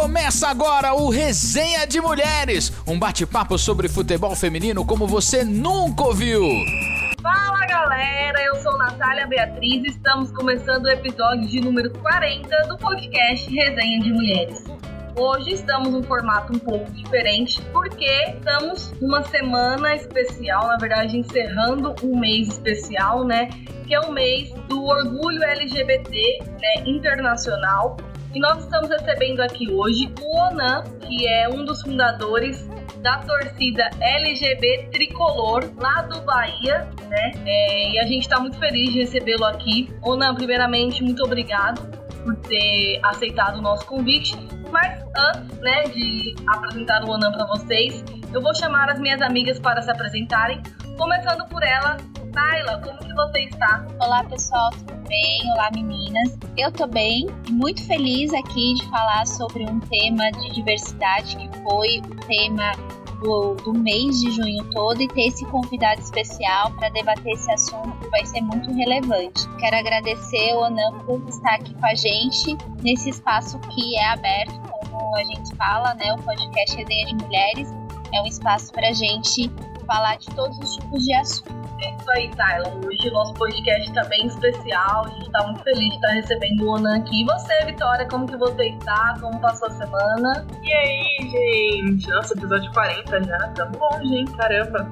Começa agora o Resenha de Mulheres, um bate-papo sobre futebol feminino como você nunca ouviu. Fala galera, eu sou Natália Beatriz e estamos começando o episódio de número 40 do podcast Resenha de Mulheres. Hoje estamos num formato um pouco diferente, porque estamos numa semana especial, na verdade encerrando um mês especial, né? Que é o mês do orgulho LGBT né, internacional. E nós estamos recebendo aqui hoje o Onan, que é um dos fundadores da torcida LGBT Tricolor lá do Bahia, né? É, e a gente está muito feliz de recebê-lo aqui. Onan, primeiramente, muito obrigado por ter aceitado o nosso convite. Mas antes, né, de apresentar o Onan para vocês, eu vou chamar as minhas amigas para se apresentarem, começando por ela, Naila, como que você está? Olá pessoal, tudo bem? Olá meninas. Eu tô bem e muito feliz aqui de falar sobre um tema de diversidade que foi o tema do, do mês de junho todo e ter esse convidado especial para debater esse assunto que vai ser muito relevante. Quero agradecer o Onan por estar aqui com a gente nesse espaço que é aberto, como a gente fala, né? O podcast Resenha de Mulheres é um espaço para a gente falar de todos os tipos de assuntos. É isso aí, Tyler. Hoje o nosso podcast está bem especial. A gente está muito feliz de estar recebendo o Onan aqui. E você, Vitória, como que você está? Como passou a semana? E aí, gente? Nossa, episódio 40 já. Tamo longe, hein? Caramba.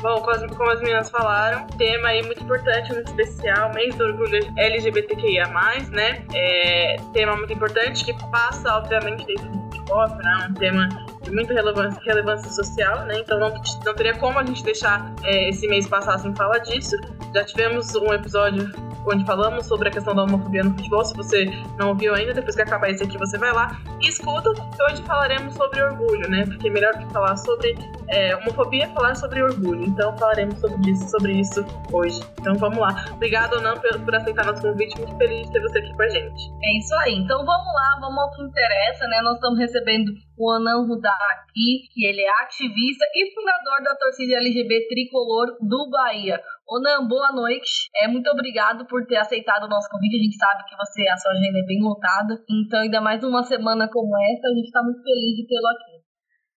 Bom, como as, como as meninas falaram, tema aí muito importante, muito especial, mês do orgulho LGBTQIA+, né? É, tema muito importante que passa, obviamente, dentro do futebol, né? Um tema de muita relevância, relevância social, né? Então não, não teria como a gente deixar é, esse mês passar sem falar disso. Já tivemos um episódio onde falamos sobre a questão da homofobia no futebol. Se você não ouviu ainda, depois que acabar esse aqui, você vai lá e escuta. E hoje falaremos sobre orgulho, né? Porque é melhor que falar sobre é, homofobia, falar sobre orgulho. Então falaremos sobre isso, sobre isso hoje. Então vamos lá. Obrigada, Onan, por, por aceitar nosso convite. Muito feliz de ter você aqui com a gente. É isso aí. Então vamos lá, vamos ao que interessa, né? Nós estamos recebendo o Anan Rudá aqui, que ele é ativista e fundador da torcida LGBT Tricolor do Bahia. Onan, boa noite. É, muito obrigado por ter aceitado o nosso convite. A gente sabe que você, a sua agenda é bem lotada. Então, ainda mais uma semana como essa, a gente está muito feliz de tê-lo aqui.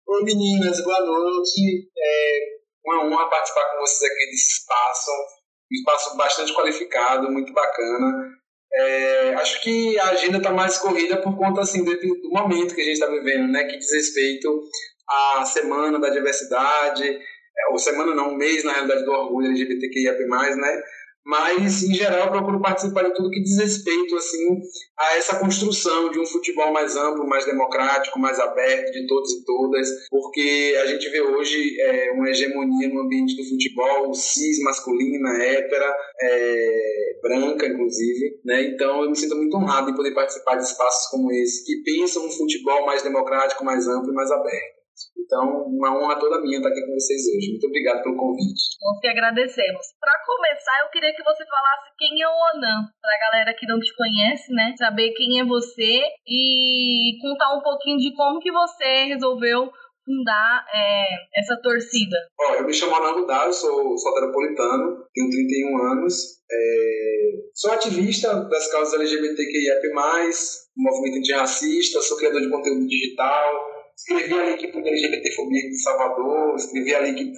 Oi, meninas. Boa noite. É uma honra participar com vocês aqui desse espaço. Um espaço bastante qualificado, muito bacana. É, acho que a agenda está mais corrida por conta assim, do, do momento que a gente está vivendo, né, que diz respeito à Semana da Diversidade, é, ou semana não, um mês na realidade do orgulho LGBTQIA+, né, mas em geral eu procuro participar de tudo que diz respeito assim a essa construção de um futebol mais amplo, mais democrático, mais aberto de todos e todas, porque a gente vê hoje é, uma hegemonia no ambiente do futebol cis, masculina, hétera, é, branca inclusive, né? Então eu me sinto muito honrado em poder participar de espaços como esse que pensam um futebol mais democrático, mais amplo e mais aberto. Então, uma honra toda minha estar aqui com vocês hoje. Muito obrigado pelo convite. Nós que agradecemos. Para começar, eu queria que você falasse quem é o Onan, para a galera que não te conhece, né? Saber quem é você e contar um pouquinho de como que você resolveu fundar é, essa torcida. Bom, eu me chamo Onan Rudá, eu sou soteropolitano, tenho 31 anos, é... sou ativista das causas LGBTQIA+, movimento antirracista, sou criador de conteúdo digital, escrevi a lei que pune LGBTfobia em Salvador, escrevi a lei que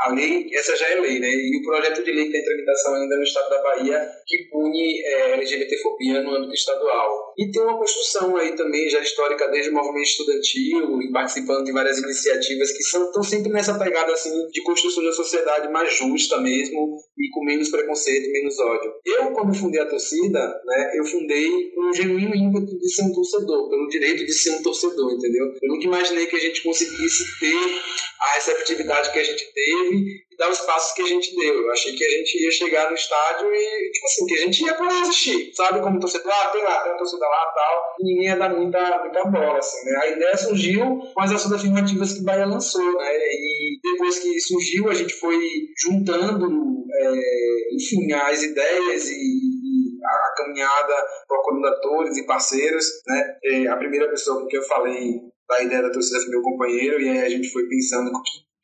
a lei, essa já é lei, né? E o projeto de lei que está em tramitação ainda no estado da Bahia, que pune é, LGBTfobia no âmbito estadual. E tem uma construção aí também, já histórica, desde o movimento estudantil e participando de várias iniciativas que são, estão sempre nessa pegada, assim, de construção de uma sociedade mais justa mesmo e com menos preconceito, menos ódio. Eu, quando fundei a torcida, né, eu fundei com um genuíno ímpeto de ser um torcedor, pelo direito de ser um torcedor, entendeu? Eu nunca imaginei que a gente conseguisse ter a receptividade que a gente teve dar os passos que a gente deu. Eu achei que a gente ia chegar no estádio e, tipo assim, que a gente ia para assistir, sabe? Como torcedor, ah, tem lá, tem uma torcida lá tal, e ninguém ia dar muita, muita bola, assim, né? A ideia surgiu com as ações afirmativas que o Bahia lançou, né? E depois que surgiu, a gente foi juntando, é, enfim, as ideias e a caminhada procurando atores e parceiros, né? E a primeira pessoa com quem eu falei da ideia da torcida foi meu companheiro, e aí a gente foi pensando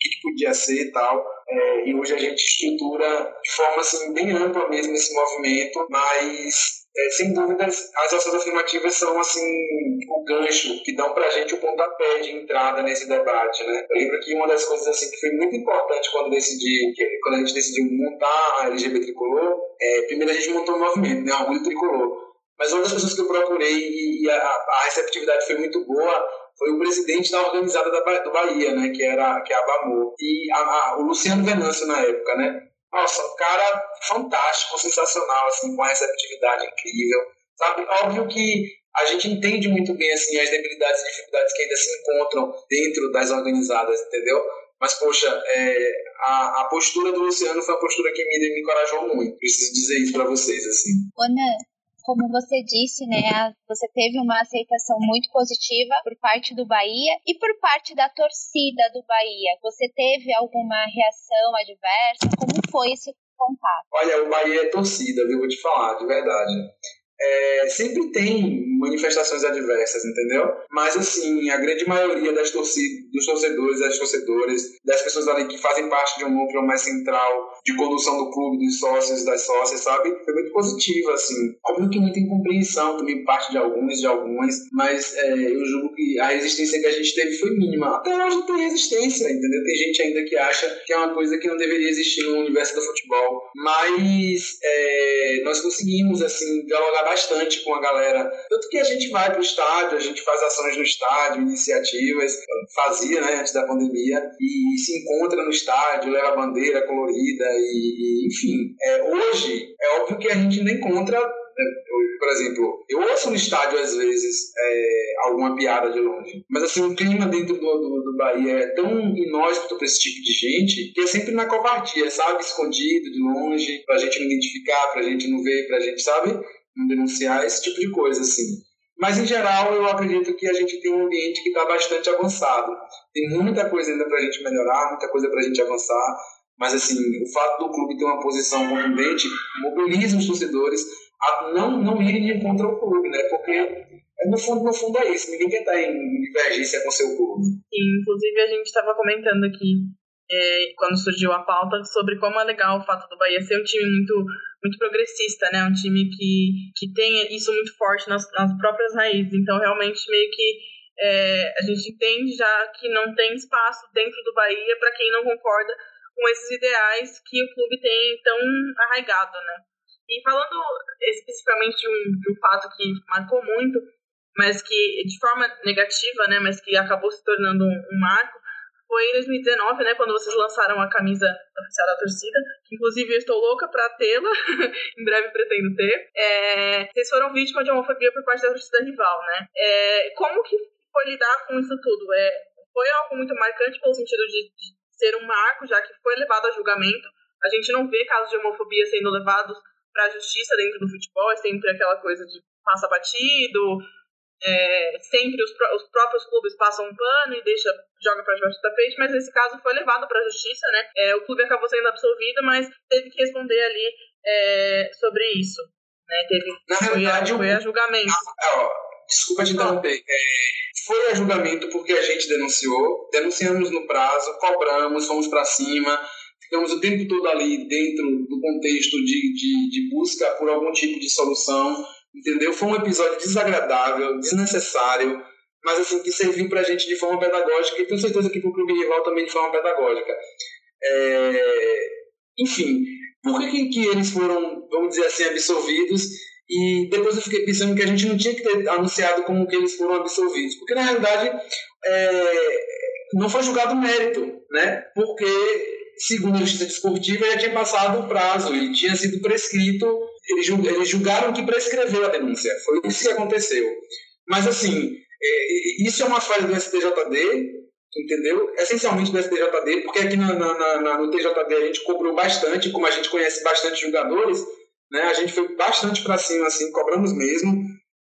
que que, podia ser e tal. É, e hoje a gente estrutura de forma assim, bem ampla mesmo esse movimento, mas é, sem dúvidas, as ações afirmativas são assim o gancho que dão para a gente o pontapé de entrada nesse debate, né? Eu lembro que uma das coisas assim que foi muito importante quando decidi, quando a gente decidiu montar a LGBT Tricolor, é, primeiro a gente montou um movimento, né? Orgulho Tricolor. Mas uma das pessoas que eu procurei e a, a receptividade foi muito boa foi o presidente da organizada da, do Bahia, né? Que era que é a Bamor. E a, a, o Luciano Venâncio na época, né? Nossa, um cara fantástico, sensacional, assim, com uma receptividade incrível. Sabe? Óbvio que a gente entende muito bem assim as debilidades e dificuldades que ainda se encontram dentro das organizadas, entendeu? Mas, poxa, é, a, a postura do Luciano foi uma postura que me, me encorajou muito. Preciso dizer isso para vocês, assim. Ana, como você disse, né, você teve uma aceitação muito positiva por parte do Bahia e por parte da torcida do Bahia. Você teve alguma reação adversa? Como foi esse contato? Olha, o Bahia é torcida, viu? Vou te falar, de verdade é, sempre tem manifestações adversas, entendeu? Mas, assim, a grande maioria das dos torcedores, das torcedoras, das pessoas ali que fazem parte de um núcleo mais central de condução do clube, dos sócios, das sócias, sabe? Foi muito positiva, assim. Óbvio que muita incompreensão também parte de alguns, de algumas, mas é, eu julgo que a resistência que a gente teve foi mínima. Até hoje tem resistência, entendeu? Tem gente ainda que acha que é uma coisa que não deveria existir no universo do futebol. Mas é, nós conseguimos, assim, dialogar bastante com a galera. Tanto que a gente vai para o estádio, a gente faz ações no estádio, iniciativas, fazia né, antes da pandemia, e se encontra no estádio, leva bandeira colorida, e, e enfim. É, hoje, é óbvio que a gente não encontra é, por exemplo, eu ouço no estádio às vezes é, alguma piada de longe, mas assim, o clima dentro do, do, do Bahia é tão inóspito para esse tipo de gente que é sempre na covardia, sabe? Escondido, de longe, pra gente não identificar, pra gente não ver, pra gente, sabe? Denunciar, esse tipo de coisa, assim. Mas, em geral, eu acredito que a gente tem um ambiente que está bastante avançado. Tem muita coisa ainda para a gente melhorar, muita coisa para a gente avançar. Mas, assim, o fato do clube ter uma posição contundente mobiliza os torcedores a não, não irem contra o clube, né? Porque, no fundo, no fundo é isso. Ninguém quer estar em divergência com o seu clube. Inclusive, a gente estava comentando aqui é, quando surgiu a pauta, sobre como é legal o fato do Bahia ser um time muito, muito progressista, né? Um time que, que tem isso muito forte nas, nas próprias raízes. Então, realmente, meio que é, a gente entende já que não tem espaço dentro do Bahia para quem não concorda com esses ideais que o clube tem tão arraigado, né? E falando especificamente de um, de um fato que marcou muito, mas que de forma negativa, né, mas que acabou se tornando um, um marco, foi em 2019, né, quando vocês lançaram a camisa oficial da torcida, que inclusive eu estou louca para tê-la, em breve pretendo ter. É, vocês foram vítimas de homofobia por parte da torcida rival, né? É, como que foi lidar com isso tudo? É, foi algo muito marcante pelo sentido de, de ser um marco, já que foi levado a julgamento. A gente não vê casos de homofobia sendo levados para a justiça dentro do futebol, é sempre aquela coisa de passa batido, é, sempre os, os, próprios clubes passam um pano e deixa joga para debaixo do tapete, mas nesse caso foi levado para a justiça, né? É, o clube acabou sendo absolvido, mas teve que responder ali é, sobre isso, né? Teve Na foi, verdade, foi a julgamento. Ah, desculpa te interromper. É, foi a julgamento porque a gente denunciou, denunciamos no prazo, cobramos, fomos para cima, ficamos o tempo todo ali dentro do contexto de, de, de busca por algum tipo de solução entendeu? Foi um episódio desagradável, desnecessário, mas assim, que serviu pra gente de forma pedagógica e tenho certeza que pro clube rival também de forma pedagógica. É... Enfim, por que, que, eles foram, vamos dizer assim, absolvidos e depois eu fiquei pensando que a gente não tinha que ter anunciado como que eles foram absolvidos, porque na realidade é... não foi julgado mérito, né? Porque segundo a justiça desportiva, já tinha passado o prazo e tinha sido prescrito. Eles, julgaram que prescreveu a denúncia. Foi isso que aconteceu. Mas, assim, é, isso é uma falha do STJD, entendeu? Essencialmente do STJD, porque aqui na, na, na, no TJD a gente cobrou bastante, como a gente conhece bastante jogadores, né? A gente foi bastante para cima, assim, cobramos mesmo.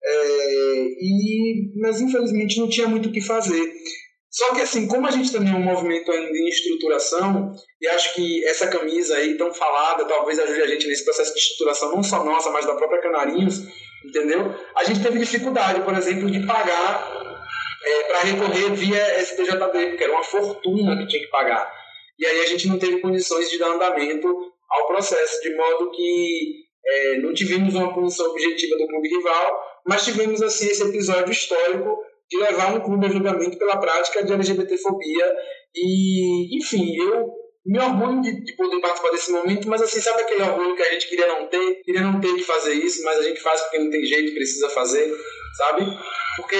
É, e, mas infelizmente não tinha muito o que fazer. Só que assim, como a gente também é um movimento ainda em estruturação, e acho que essa camisa aí tão falada talvez ajude a gente nesse processo de estruturação, não só nossa, mas da própria Canarinhos, entendeu? A gente teve dificuldade, por exemplo, de pagar é, para recorrer via STJD, porque era uma fortuna que tinha que pagar. E aí a gente não teve condições de dar andamento ao processo, de modo que é, não tivemos uma punição objetiva do clube rival, mas tivemos assim esse episódio histórico de levar um clube a julgamento pela prática de LGBTfobia e, enfim, eu me orgulho de, de, poder participar desse momento, mas assim, sabe aquele orgulho que a gente queria não ter? Queria não ter que fazer isso, mas a gente faz porque não tem jeito, precisa fazer, sabe? Porque,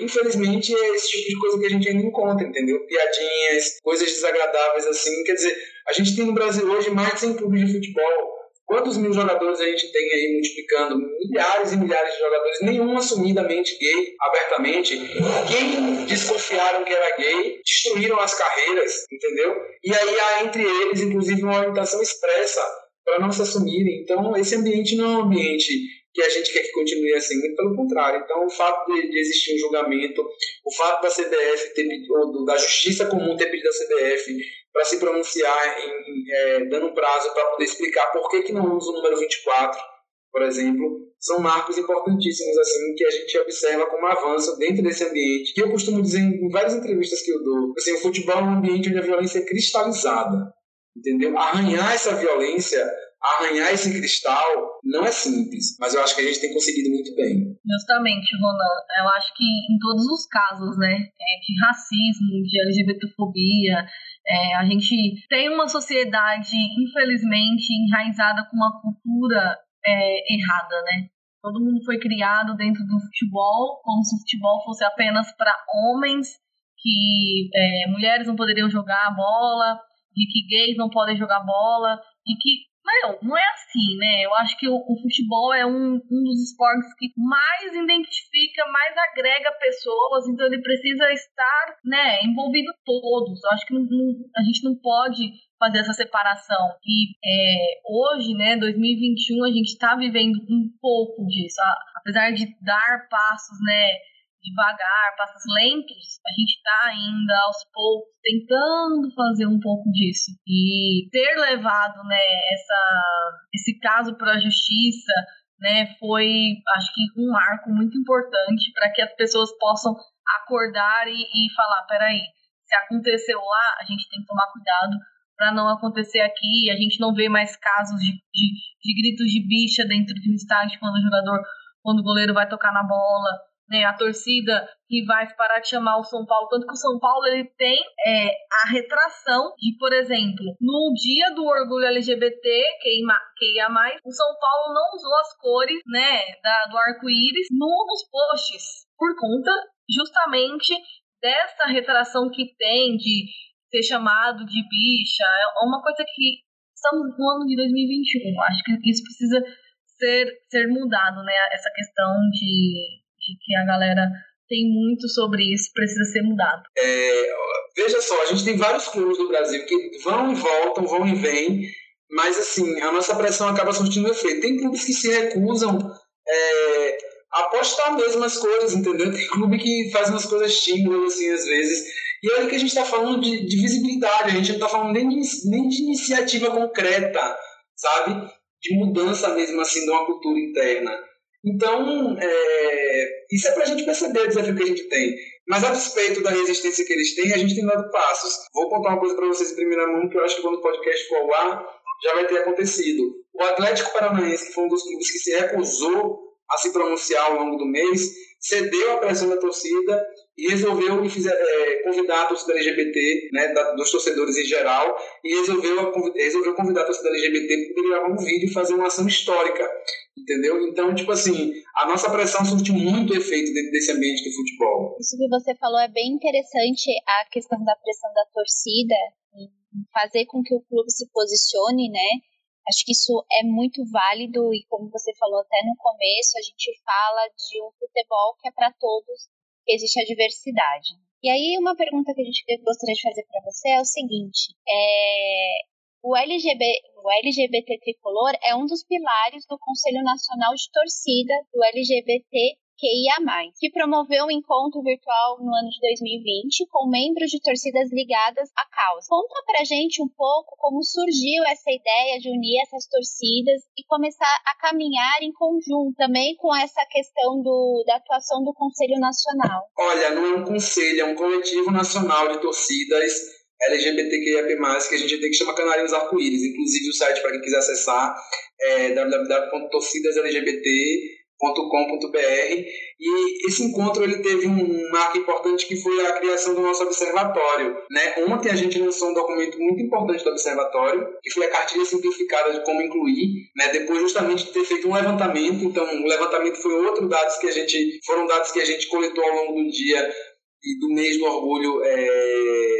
infelizmente, é esse tipo de coisa que a gente ainda encontra, entendeu? Piadinhas, coisas desagradáveis assim. Quer dizer, a gente tem no Brasil hoje mais de 100 clubes de futebol. Quantos mil jogadores a gente tem aí multiplicando? Milhares e milhares de jogadores, nenhum assumidamente gay, abertamente. Quem desconfiaram que era gay, destruíram as carreiras, entendeu? E aí há entre eles, inclusive, uma orientação expressa para não se assumirem. Então, esse ambiente não é um ambiente que a gente quer que continue assim, muito pelo contrário. Então, o fato de, de existir um julgamento, o fato da CBF ter ou da Justiça Comum ter pedido à CBF para se pronunciar, em, em, é, dando um prazo para poder explicar por que, que não usa o número 24, por exemplo, são marcos importantíssimos assim que a gente observa como avanço dentro desse ambiente. Que eu costumo dizer em várias entrevistas que eu dou, assim, o futebol é um ambiente onde a violência é cristalizada, entendeu? Arranhar essa violência arranhar esse cristal não é simples, mas eu acho que a gente tem conseguido muito bem. Justamente, Ronan. Eu acho que em todos os casos, né, é, de racismo, de LGBTfobia, é, a gente tem uma sociedade, infelizmente, enraizada com uma cultura é, errada, né? Todo mundo foi criado dentro do futebol, como se o futebol fosse apenas para homens, que é, mulheres não poderiam jogar bola, de que gays não podem jogar bola, e que não, não é assim, né? Eu acho que o, o, futebol é um, um dos esportes que mais identifica, mais agrega pessoas, então ele precisa estar, né, envolvido todos. Eu acho que não, não, a gente não pode fazer essa separação. E é, hoje, né, 2021, a gente está vivendo um pouco disso. Apesar de dar passos, né, devagar, passos lentos, a gente está ainda aos poucos tentando fazer um pouco disso. E ter levado né, essa, esse caso para a justiça né, foi, acho que, um marco muito importante para que as pessoas possam acordar e, e falar: peraí, se aconteceu lá, a gente tem que tomar cuidado para não acontecer aqui. A gente não vê mais casos de, de, de gritos de bicha dentro de um estádio quando o jogador, quando o goleiro vai tocar na bola né, a torcida que vai parar de chamar o São Paulo, tanto que o São Paulo ele tem é, a retração de, por exemplo, no dia do orgulho LGBT, QIA+, o São Paulo não usou as cores, né, da, do arco-íris no, nos posts, por conta justamente dessa retração que tem de ser chamado de bicha, é uma coisa que estamos no ano de 2021, acho que isso precisa ser, ser mudado, né, essa questão de de que a galera tem muito sobre isso, precisa ser mudado. É, veja só, a gente tem vários clubes do Brasil que vão e voltam, vão e vêm, mas assim, a nossa pressão acaba surtindo efeito. Tem clubes que se recusam é, a apostar mesmo as coisas, entendeu? Tem clube que faz umas coisas tímidas, assim, às vezes. E olha que a gente está falando de, de, visibilidade, a gente não está falando nem de, nem de iniciativa concreta, sabe? De mudança mesmo, assim, de uma cultura interna. Então, é, isso é para a gente perceber o desafio que a gente tem. Mas a despeito da resistência que eles têm, a gente tem dado passos. Vou contar uma coisa para vocês em primeira mão, que eu acho que quando o podcast for ao ar, já vai ter acontecido. O Atlético Paranaense, que foi um dos clubes que se recusou a se pronunciar ao longo do mês, cedeu à pressão da torcida e resolveu é, convidar a torcida LGBT, né, da, dos torcedores em geral, e resolveu, resolveu convidar a torcida LGBT para poder gravar um vídeo e fazer uma ação histórica, entendeu? Então, tipo assim, a nossa pressão surte muito efeito dentro desse ambiente do futebol. Isso que você falou é bem interessante, a questão da pressão da torcida, fazer com que o clube se posicione, né? Acho que isso é muito válido e, como você falou até no começo, a gente fala de um futebol que é para todos existe a diversidade. E aí, uma pergunta que a gente gostaria de fazer para você é o seguinte: é, o, LGB, o LGBT tricolor é um dos pilares do Conselho Nacional de Torcida do LGBT QIA+, que promoveu um encontro virtual no ano de 2020 com membros de torcidas ligadas à causa. Conta pra gente um pouco como surgiu essa ideia de unir essas torcidas e começar a caminhar em conjunto, também com essa questão do, da atuação do Conselho Nacional. Olha, não é um conselho, é um coletivo nacional de torcidas LGBTQIAP+, que a gente tem que chamar Canarinhos Arco-Íris. Inclusive o site, para quem quiser acessar, é www.torcidaslgbt.com www.observatório.com.br e esse encontro ele teve um marco importante que foi a criação do nosso observatório. Né? Ontem a gente lançou um documento muito importante do observatório, que foi a cartilha simplificada de como incluir, né? depois justamente de ter feito um levantamento. Então, o levantamento foi outro dados que a gente foram dados que a gente coletou ao longo do dia e do mês do orgulho é,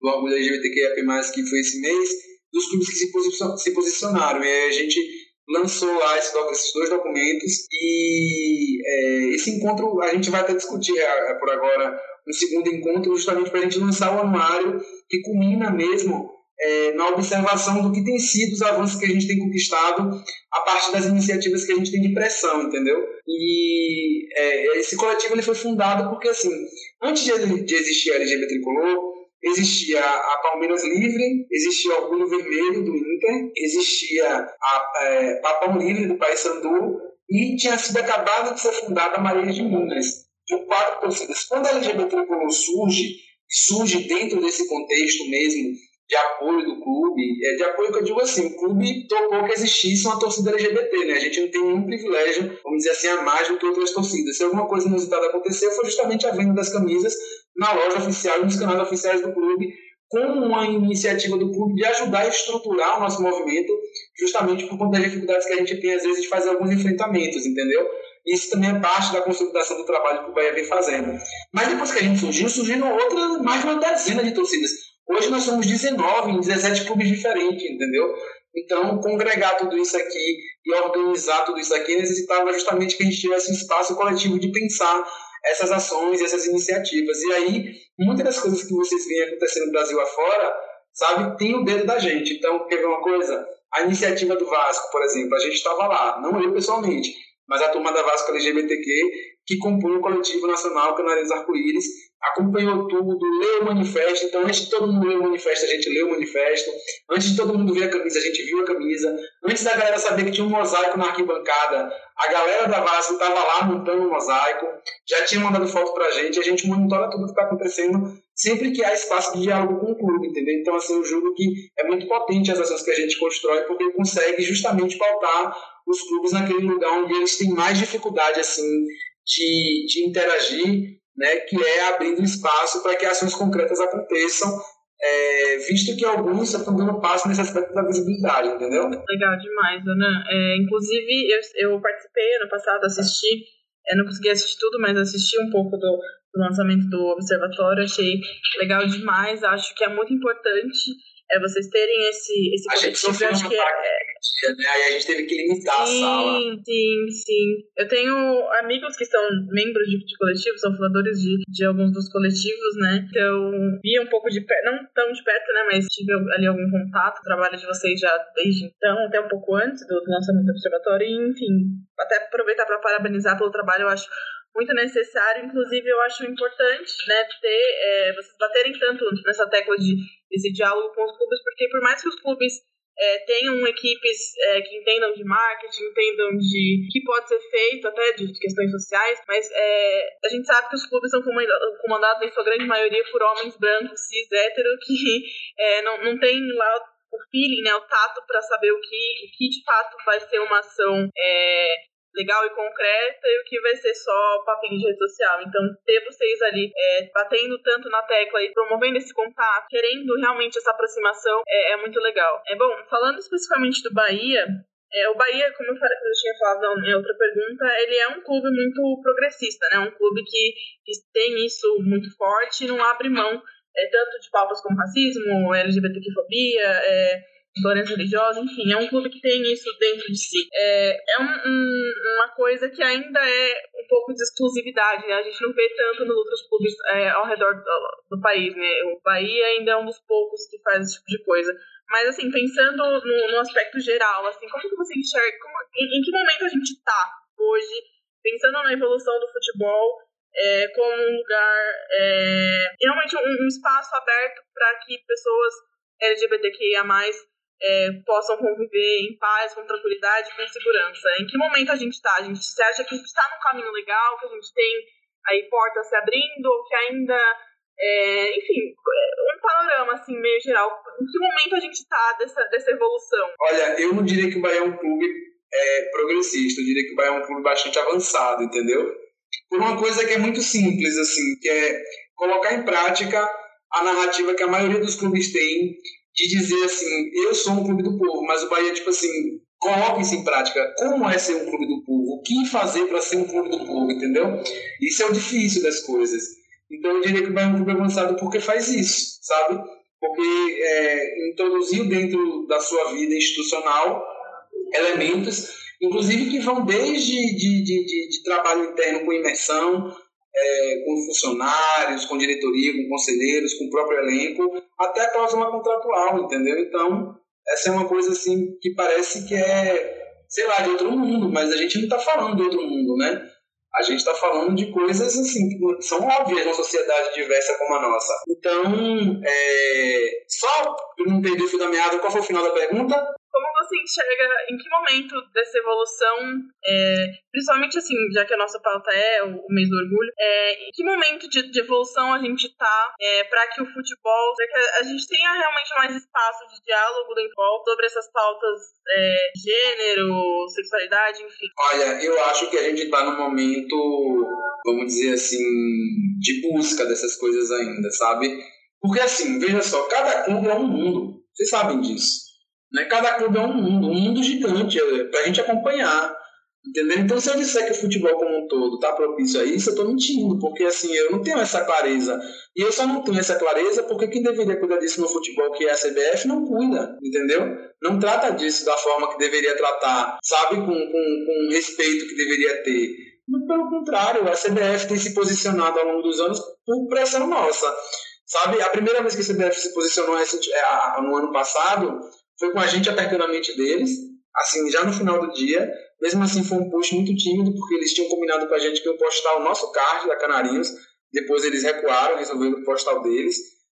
do orgulho LGBTQIA+, que foi esse mês, dos clubes que se posicionaram. E a gente lançou lá esse, esses dois documentos e é, esse encontro a gente vai até discutir é, é por agora um segundo encontro justamente para a gente lançar o anuário que culmina mesmo é, na observação do que tem sido os avanços que a gente tem conquistado a partir das iniciativas que a gente tem de pressão, entendeu? E é, esse coletivo ele foi fundado porque, assim, antes de, de existir a LGBT Tricolor, existia a Palmeiras Livre, existia o Orgulho Vermelho do Inter, existia a é, Papão Livre do Paysandu e tinha sido acabada de ser fundada a Maria de Minas, de quatro torcidas. Quando a LGBT Tricolor surge, e surge dentro desse contexto mesmo de apoio do clube, é de apoio que eu digo assim, o clube topou que existisse uma torcida LGBT, né? A gente não tem nenhum privilégio, vamos dizer assim, a mais do que outras torcidas. Se alguma coisa inusitada aconteceu, foi justamente a venda das camisas na loja oficial e nos canais oficiais do clube, com uma iniciativa do clube de ajudar a estruturar o nosso movimento, justamente por conta das dificuldades que a gente tem, às vezes, de fazer alguns enfrentamentos, entendeu? Isso também é parte da consolidação do trabalho que o Bahia vem fazendo. Mas depois que a gente surgiu, surgiram outras, mais de uma dezena de torcidas. Hoje nós somos 19 em 17 clubes diferentes, entendeu? Então, congregar tudo isso aqui e organizar tudo isso aqui necessitava justamente que a gente tivesse um espaço coletivo de pensar essas ações, essas iniciativas. E aí, muitas das coisas que vocês veem acontecendo no Brasil afora, sabe, tem o dedo da gente. Então, quer ver uma coisa? A iniciativa do Vasco, por exemplo, a gente estava lá, não eu pessoalmente, mas a turma da Vasco LGBTQ, que compõe o coletivo nacional Canarinhos Arco-Íris, acompanhou tudo, leu o manifesto. Então, antes de todo mundo ler o manifesto, a gente leu o manifesto. Antes de todo mundo ver a camisa, a gente viu a camisa. Antes da galera saber que tinha um mosaico na arquibancada, a galera da Vasco estava lá montando o um mosaico, já tinha mandado foto pra gente, e a gente monitora tudo que está acontecendo sempre que há espaço de diálogo com o clube, entendeu? Então, assim, eu julgo que é muito potente as ações que a gente constrói, porque consegue justamente pautar os clubes naquele lugar onde eles têm mais dificuldade, assim, de, de interagir, né, que é abrindo espaço para que ações concretas aconteçam, é, visto que alguns estão dando passo nesse aspecto da visibilidade, entendeu? Legal demais, Ana. É, inclusive, eu, eu participei ano passado, assisti, é, não consegui assistir tudo, mas assisti um pouco do, do lançamento do Observatório, achei legal demais, acho que é muito importante é vocês terem esse, esse a gente sofreu acho que é, dia, né? Aí a gente teve que limitar sim, a sala. Sim, sim. Eu tenho amigos que são membros de, de coletivos, são fundadores de, de alguns dos coletivos, né? Então, vi um pouco de perto, não tão de perto, né? Mas tive ali algum contato, trabalho de vocês já desde então, até um pouco antes do, do lançamento do observatório. E, enfim, até aproveitar para parabenizar pelo trabalho, eu acho muito necessário, inclusive eu acho importante, né, ter, é, vocês baterem tanto nessa tecla de esse diálogo com os clubes, porque por mais que os clubes é, tenham equipes é, que entendam de marketing, entendam de que pode ser feito, até de questões sociais, mas é, a gente sabe que os clubes são comandados, em sua grande maioria, por homens brancos, cis, hétero, que é, não, não tem lá o feeling, né, o tato para saber o que, o que de fato vai ser uma ação é, legal e concreta e o que vai ser só papinho de rede social. Então, ter vocês ali é, batendo tanto na tecla e promovendo esse contato, querendo realmente essa aproximação, é, é muito legal. É bom, falando especificamente do Bahia, é, o Bahia, como eu, falei, eu tinha falado em outra pergunta, ele é um clube muito progressista, né? Um clube que, que tem isso muito forte não abre mão é, tanto de pautas como racismo, LGBTfobia, é, intolerância religiosa, enfim, é um clube que tem isso dentro de si. É, é um, um, uma coisa que ainda é um pouco de exclusividade, né? A gente não vê tanto nos outros clubes é, ao redor do, do, país, né? O Bahia ainda é um dos poucos que faz esse tipo de coisa. Mas, assim, pensando no, no aspecto geral, assim, como que você enxerga, como, em, em, que momento a gente está hoje, pensando na evolução do futebol, é, como um lugar, é, realmente um, um espaço aberto para que pessoas LGBTQIA+, é, possam conviver em paz, com tranquilidade, com segurança. Em que momento a gente está? A gente você acha que a gente está num caminho legal, que a gente tem aí portas se abrindo, ou que ainda É, enfim, um panorama assim, meio geral. Em que momento a gente está dessa, dessa evolução? Olha, eu não diria que o Bahia é um clube é, progressista, eu diria que o Bahia é um clube bastante avançado, entendeu? Por uma coisa que é muito simples, assim, que é colocar em prática a narrativa que a maioria dos clubes tem de dizer assim, eu sou um clube do povo, mas o Bahia, tipo assim, coloque isso em prática. Como é ser um clube do povo? O que fazer para ser um clube do povo, entendeu? Isso é o difícil das coisas. Então eu diria que o Bahia é um clube avançado porque faz isso, sabe? Porque é, introduziu dentro da sua vida institucional elementos, inclusive que vão desde de, de, de, de trabalho interno com imersão, é, com funcionários, com diretoria, com conselheiros, com o próprio elenco, até a cláusula contratual, entendeu? Então, essa é uma coisa assim que parece que é, sei lá, de outro mundo, mas a gente não está falando de outro mundo, né? A gente está falando de coisas assim que são óbvias numa sociedade diversa como a nossa. Então, é... só para não perder o fio da meada, qual foi o final da pergunta? Como você enxerga, em que momento dessa evolução, é, principalmente assim, já que a nossa pauta é o, mês do orgulho, é, em que momento de, de evolução a gente está é, para que o futebol, para que a, gente tenha realmente mais espaço de diálogo do futebol sobre essas pautas é, gênero, sexualidade, enfim? Olha, eu acho que a gente está num momento, vamos dizer assim, de busca dessas coisas ainda, sabe? Porque assim, veja só, cada clube é um mundo. Vocês sabem disso. Né? Cada clube é um mundo, um mundo gigante é, para a gente acompanhar. Entendeu? Então, se eu disser que o futebol como um todo está propício a isso, eu estou mentindo, porque assim, eu não tenho essa clareza. E eu só não tenho essa clareza porque quem deveria cuidar disso no futebol, que é a CBF, não cuida, entendeu? Não trata disso da forma que deveria tratar, sabe? Com, com, com o respeito que deveria ter. Pelo contrário, a CBF tem se posicionado ao longo dos anos por pressão nossa. Sabe, a primeira vez que a CBF se posicionou é, no ano passado foi com a gente apertando a mente deles, assim, já no final do dia. Mesmo assim, foi um post muito tímido, porque eles tinham combinado com a gente que iam postar o nosso card da Canarinhos. Depois eles recuaram, resolveram postar o deles,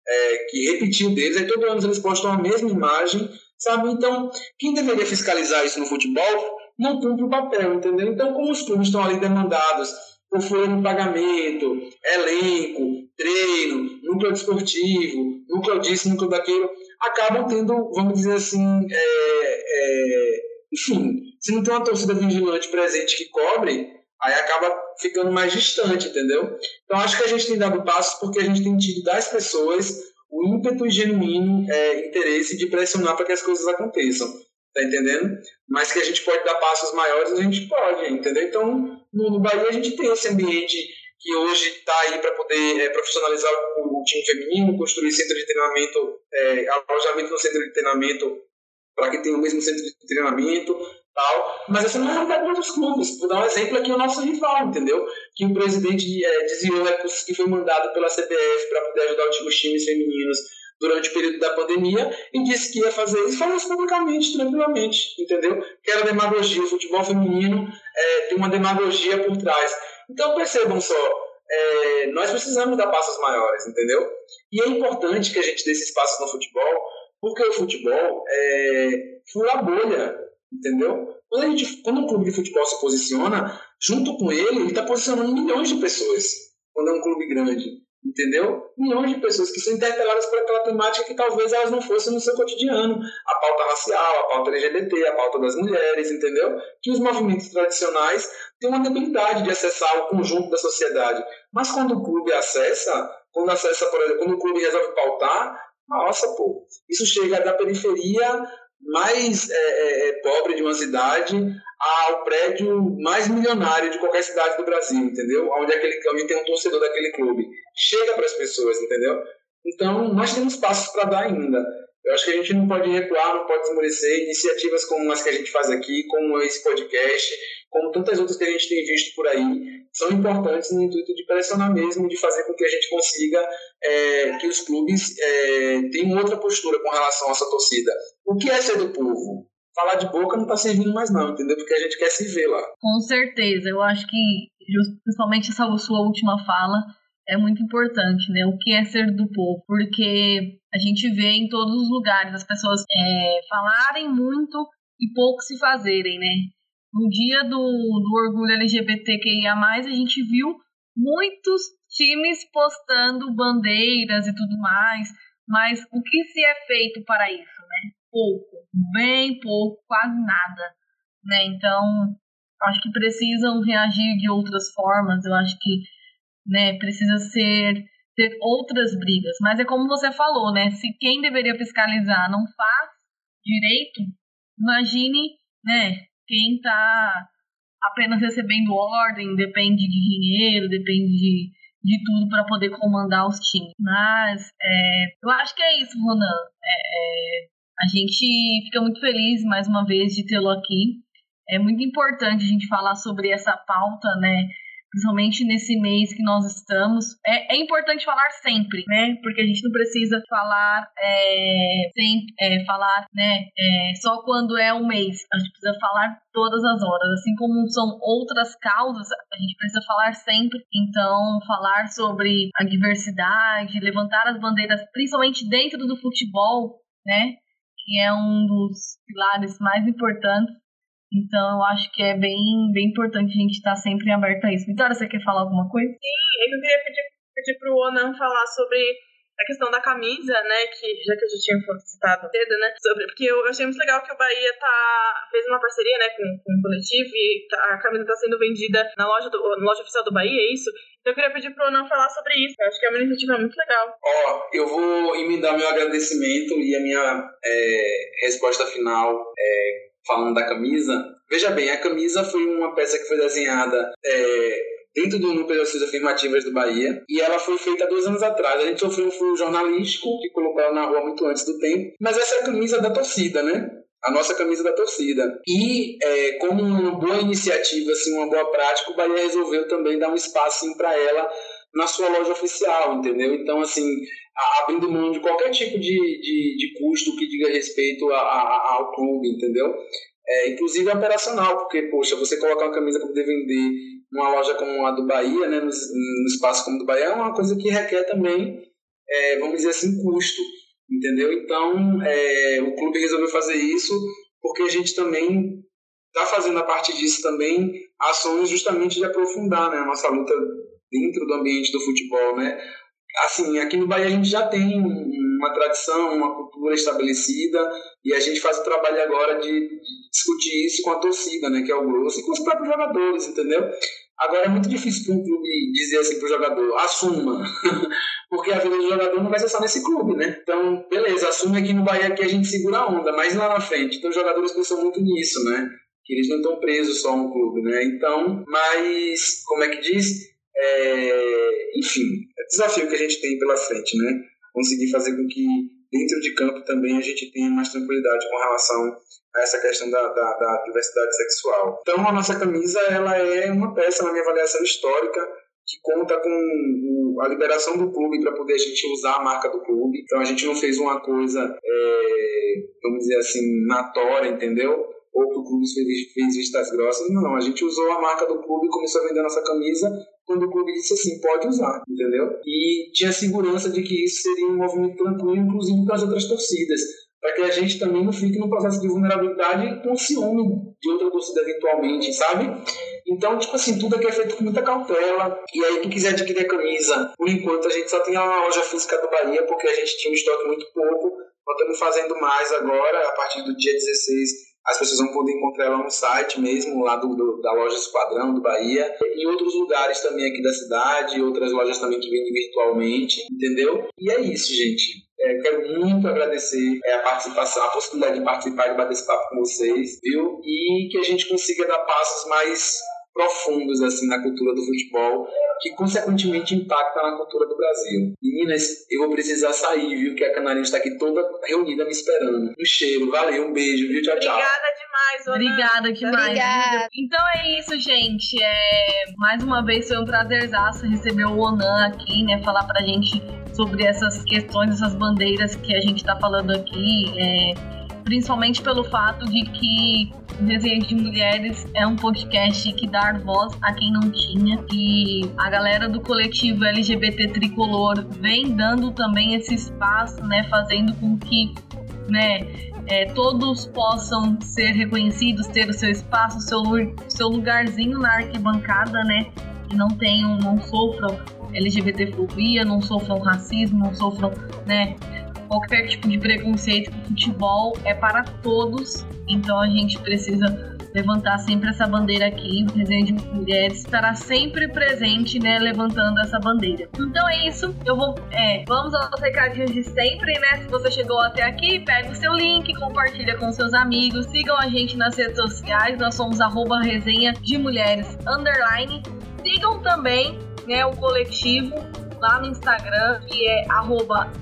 é, que repetiu deles. Aí todo ano eles postam a mesma imagem, sabe? Então, quem deveria fiscalizar isso no futebol não cumpre o papel, entendeu? Então, como os clubes estão ali demandados por folha de pagamento, elenco, treino, núcleo desportivo, núcleo disso, núcleo daquilo, acabam tendo, vamos dizer assim, é, é, enfim, se não tem uma torcida vigilante presente que cobre, aí acaba ficando mais distante, entendeu? Então acho que a gente tem dado passos porque a gente tem tido das pessoas o ímpeto genuíno é, interesse de pressionar para que as coisas aconteçam, tá entendendo? Mas que a gente pode dar passos maiores, a gente pode, entendeu? Então no, no Bahia a gente tem esse ambiente que hoje está aí para poder é, profissionalizar o, time feminino, construir centro de treinamento, é, alojamento no centro de treinamento para que tenha o mesmo centro de treinamento, tal. Mas essa não é a realidade de outros clubes. Vou dar um exemplo aqui, o nosso rival, entendeu? Que o presidente é, desviou recursos que foi mandado pela CBF para poder ajudar os times femininos durante o período da pandemia e disse que ia fazer isso, faz isso publicamente, tranquilamente, entendeu? Que era demagogia, o futebol feminino é, tem uma demagogia por trás. Então percebam só, é, nós precisamos dar passos maiores, entendeu? E é importante que a gente dê esse espaço no futebol, porque o futebol é, fura a bolha, entendeu? Quando, a gente, quando um clube de futebol se posiciona, junto com ele, ele está posicionando milhões de pessoas, quando é um clube grande entendeu? Milhões de pessoas que são interpeladas por aquela temática que talvez elas não fossem no seu cotidiano. A pauta racial, a pauta LGBT, a pauta das mulheres, entendeu? Que os movimentos tradicionais têm uma debilidade de acessar o conjunto da sociedade. Mas quando o clube acessa, quando acessa, por exemplo, quando o clube resolve pautar, nossa, pô, isso chega da periferia mais é, é, é pobre de uma cidade ao prédio mais milionário de qualquer cidade do Brasil, entendeu? Onde, aquele, onde tem um torcedor daquele clube. Chega para as pessoas, entendeu? Então, nós temos passos para dar ainda. Eu acho que a gente não pode recuar, não pode esmorecer. Iniciativas como as que a gente faz aqui, como esse podcast, como tantas outras que a gente tem visto por aí, são importantes no intuito de pressionar mesmo, de fazer com que a gente consiga é, que os clubes é, tenham outra postura com relação a essa torcida. O que é ser do povo? Falar de boca não está servindo mais não, entendeu? Porque a gente quer se ver lá. Com certeza. Eu acho que, principalmente essa sua última fala, é muito importante, né? O que é ser do povo? Porque a gente vê em todos os lugares as pessoas é, falarem muito e pouco se fazerem, né? No dia do, do orgulho LGBTQIA, a gente viu muitos times postando bandeiras e tudo mais, mas o que se é feito para isso, né? Pouco, bem pouco, quase nada, né? Então, acho que precisam reagir de outras formas, eu acho que, né, precisa ser ter outras brigas, mas é como você falou, né? Se quem deveria fiscalizar não faz direito, imagine, né, quem está apenas recebendo ordem, depende de dinheiro, depende de, de tudo para poder comandar os times. Mas é, eu acho que é isso, Ronan. É, é, a gente fica muito feliz mais uma vez de tê-lo aqui. É muito importante a gente falar sobre essa pauta, né? Principalmente nesse mês que nós estamos. É, é importante falar sempre, né? Porque a gente não precisa falar é, sempre, é, falar, né? É, só quando é um mês. A gente precisa falar todas as horas. Assim como são outras causas, a gente precisa falar sempre. Então, falar sobre a diversidade, levantar as bandeiras, principalmente dentro do futebol, né? Que é um dos pilares mais importantes então, eu acho que é bem, bem importante a gente estar sempre aberto a isso. Vitória, você quer falar alguma coisa? Sim, eu queria pedir, pedir para o Onan falar sobre a questão da camisa, né, que já que eu já tinha citado cedo, né, sobre, porque eu achei muito legal que o Bahia tá, fez uma parceria, né, com, com o coletivo e tá, a camisa tá sendo vendida na loja, do, na loja oficial do Bahia, é isso? Então eu queria pedir pro Onan falar sobre isso, eu acho que é uma iniciativa muito legal. Ó, eu vou emendar meu agradecimento e a minha é, resposta final é, falando da camisa, veja bem, a camisa foi uma peça que foi desenhada é, dentro do núcleo das afirmativas do Bahia e ela foi feita dois anos atrás. A gente sofreu um furo jornalístico que colocou ela na rua muito antes do tempo, mas essa é a camisa da torcida, né? a nossa camisa da torcida. E é, como uma boa iniciativa, assim, uma boa prática, o Bahia resolveu também dar um espaço para ela na sua loja oficial, entendeu? Então, assim, abrindo mão de qualquer tipo de, de, de custo que diga respeito a, a, ao clube, entendeu? É, inclusive operacional, porque, poxa, você colocar uma camisa para poder vender numa loja como a do Bahia, né, no espaço como o do Bahia, é uma coisa que requer também, é, vamos dizer assim, custo, entendeu? Então, é, o clube resolveu fazer isso porque a gente também está fazendo a partir disso também ações justamente de aprofundar né, a nossa luta dentro do ambiente do futebol, né? assim, aqui no Bahia a gente já tem uma tradição, uma cultura estabelecida e a gente faz o trabalho agora de discutir isso com a torcida, né, que é o grosso, e com os próprios jogadores, entendeu? Agora é muito difícil para um clube dizer assim para o jogador, assuma, porque a vida do jogador não vai ser só nesse clube, né? Então, beleza, assume aqui no Bahia que a gente segura a onda, mas lá na frente. Então, os jogadores pensam muito nisso, né? Que eles não estão presos só a um clube, né? Então, mas, como é que diz? É, enfim, é desafio que a gente tem pela frente, né? Conseguir fazer com que dentro de campo também a gente tenha mais tranquilidade com relação a essa questão da, da, da diversidade sexual. Então, a nossa camisa ela é uma peça, na minha avaliação histórica, que conta com a liberação do clube para poder a gente usar a marca do clube. Então, a gente não fez uma coisa, é, vamos dizer assim, na tora, entendeu? ou que o clube fez, fez vistas grossas. Não, a gente usou a marca do clube começou a vender a nossa camisa quando o clube disse assim, pode usar, entendeu? E tinha segurança de que isso seria um movimento tranquilo, inclusive para as outras torcidas, para que a gente também não fique no processo de vulnerabilidade com ciúme de outra torcida eventualmente, sabe? Então, tipo assim, tudo aqui é feito com muita cautela. E aí, quem quiser adquirir a camisa, por enquanto a gente só tem a loja física do Bahia, porque a gente tinha um estoque muito pouco. Nós estamos fazendo mais agora, a partir do dia 16 as pessoas vão poder encontrar ela no site mesmo, lá do, do, da loja Esquadrão do Bahia, e outros lugares também aqui da cidade, outras lojas também que vendem virtualmente, entendeu? E é isso, gente. É, quero muito agradecer é, a participação, a possibilidade de participar e bater esse papo com vocês, viu? E que a gente consiga dar passos mais profundos assim na cultura do futebol, que consequentemente impacta na cultura do Brasil. Meninas, eu vou precisar sair, viu? Que a Canarinho está aqui toda reunida me esperando. Um cheiro, valeu, um beijo, viu? Tchau, tchau. Obrigada demais, Ana. Obrigada demais. Obrigada. Então é isso, gente. É... Mais uma vez foi um prazerzaço receber o Onan aqui, né? Falar pra gente sobre essas questões, essas bandeiras que a gente tá falando aqui. É principalmente pelo fato de que o Resenha de Mulheres é um podcast que dá voz a quem não tinha. E a galera do coletivo LGBT Tricolor vem dando também esse espaço, né, fazendo com que, né, é, todos possam ser reconhecidos, ter o seu espaço, o seu, seu lugarzinho na arquibancada, né, que não tenham, não sofram LGBTfobia, não sofram racismo, não sofram, né, qualquer tipo de preconceito. O futebol é para todos, então a gente precisa levantar sempre essa bandeira aqui. O de Mulheres estará sempre presente, né, levantando essa bandeira. Então é isso. Eu vou, é, vamos aos recadinhos de sempre, né? Se você chegou até aqui, pega o seu link, compartilha com seus amigos, sigam a gente nas redes sociais. Nós somos arroba resenha de mulheres underline. Sigam também né, o coletivo lá no Instagram, que é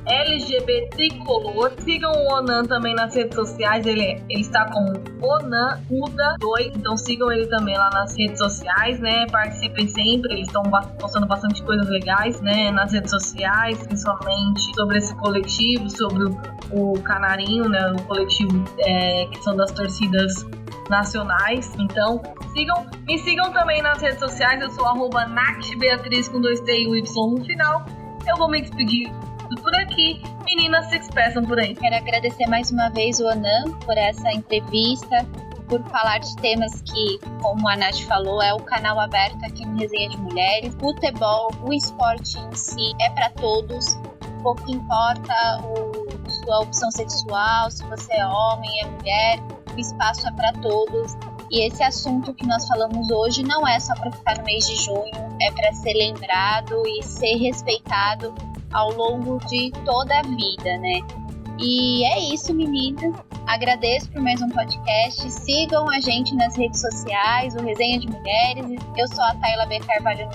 LGBTricolor. Sigam o Onan também nas redes sociais, ele, é, ele está como Onan Uda2, então sigam ele também lá nas redes sociais, né? Participem sempre, eles estão postando bastante coisas legais, né? Nas redes sociais, principalmente sobre esse coletivo, sobre o, o Canarinho, né? O coletivo é, que são das torcidas nacionais. Então, sigam. Me sigam também nas redes sociais. Eu sou arroba Beatriz com dois T e o Y no final. Eu vou me despedir por aqui. Meninas, se expressam por aí. Quero agradecer mais uma vez o Anan por essa entrevista, por falar de temas que, como a Nath falou, é o canal aberto aqui no Resenha de Mulheres. Futebol, o esporte em si é para todos. Pouco importa o, sua opção sexual, se você é homem, é mulher, o espaço é para todos. E esse assunto que nós falamos hoje não é só para ficar no mês de junho, é para ser lembrado e ser respeitado ao longo de toda a vida, né? E é isso, meninas. Agradeço por mais um podcast. Sigam a gente nas redes sociais, o Resenha de Mulheres. Eu sou a Tayla B. Carvalho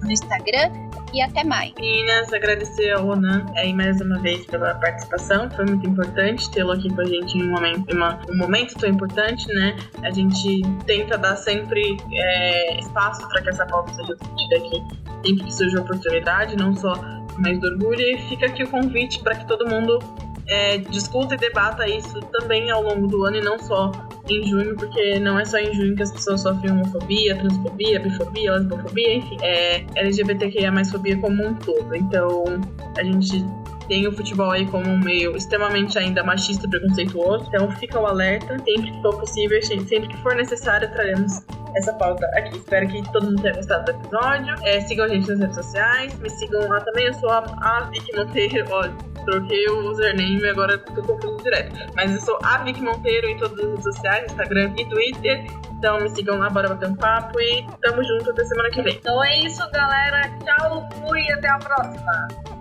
no Instagram e até mais. Meninas, agradecer ao Ronan aí mais uma vez pela participação. Foi muito importante tê-lo aqui com a gente em um momento, uma, um momento tão importante, né? A gente tenta dar sempre é, espaço para que essa pauta seja discutida aqui sempre que surge oportunidade, não só mais do orgulho. E fica aqui o convite para que todo mundo é, discuta e debata isso também ao longo do ano e não só em junho, porque não é só em junho que as pessoas sofrem homofobia, transfobia, bifobia, lesbofobia, enfim, é LGBTQIA mais fobia como um todo. Então, a gente tem o futebol aí como um meio extremamente ainda machista e preconceituoso. Então fica o alerta, sempre que for possível, sempre que for necessário, traremos essa pauta aqui. Espero que todo mundo tenha gostado do episódio. É, sigam a gente nas redes sociais, me sigam lá também. Eu sou a, a Vicky Monteiro, ó, troquei o username e agora tô confuso direto. Mas eu sou a Vicky Monteiro em todas as redes sociais, Instagram e Twitter. Então me sigam lá, bora bater um papo e tamo junto até semana que vem. Então é isso, galera. Tchau, fui e até a próxima.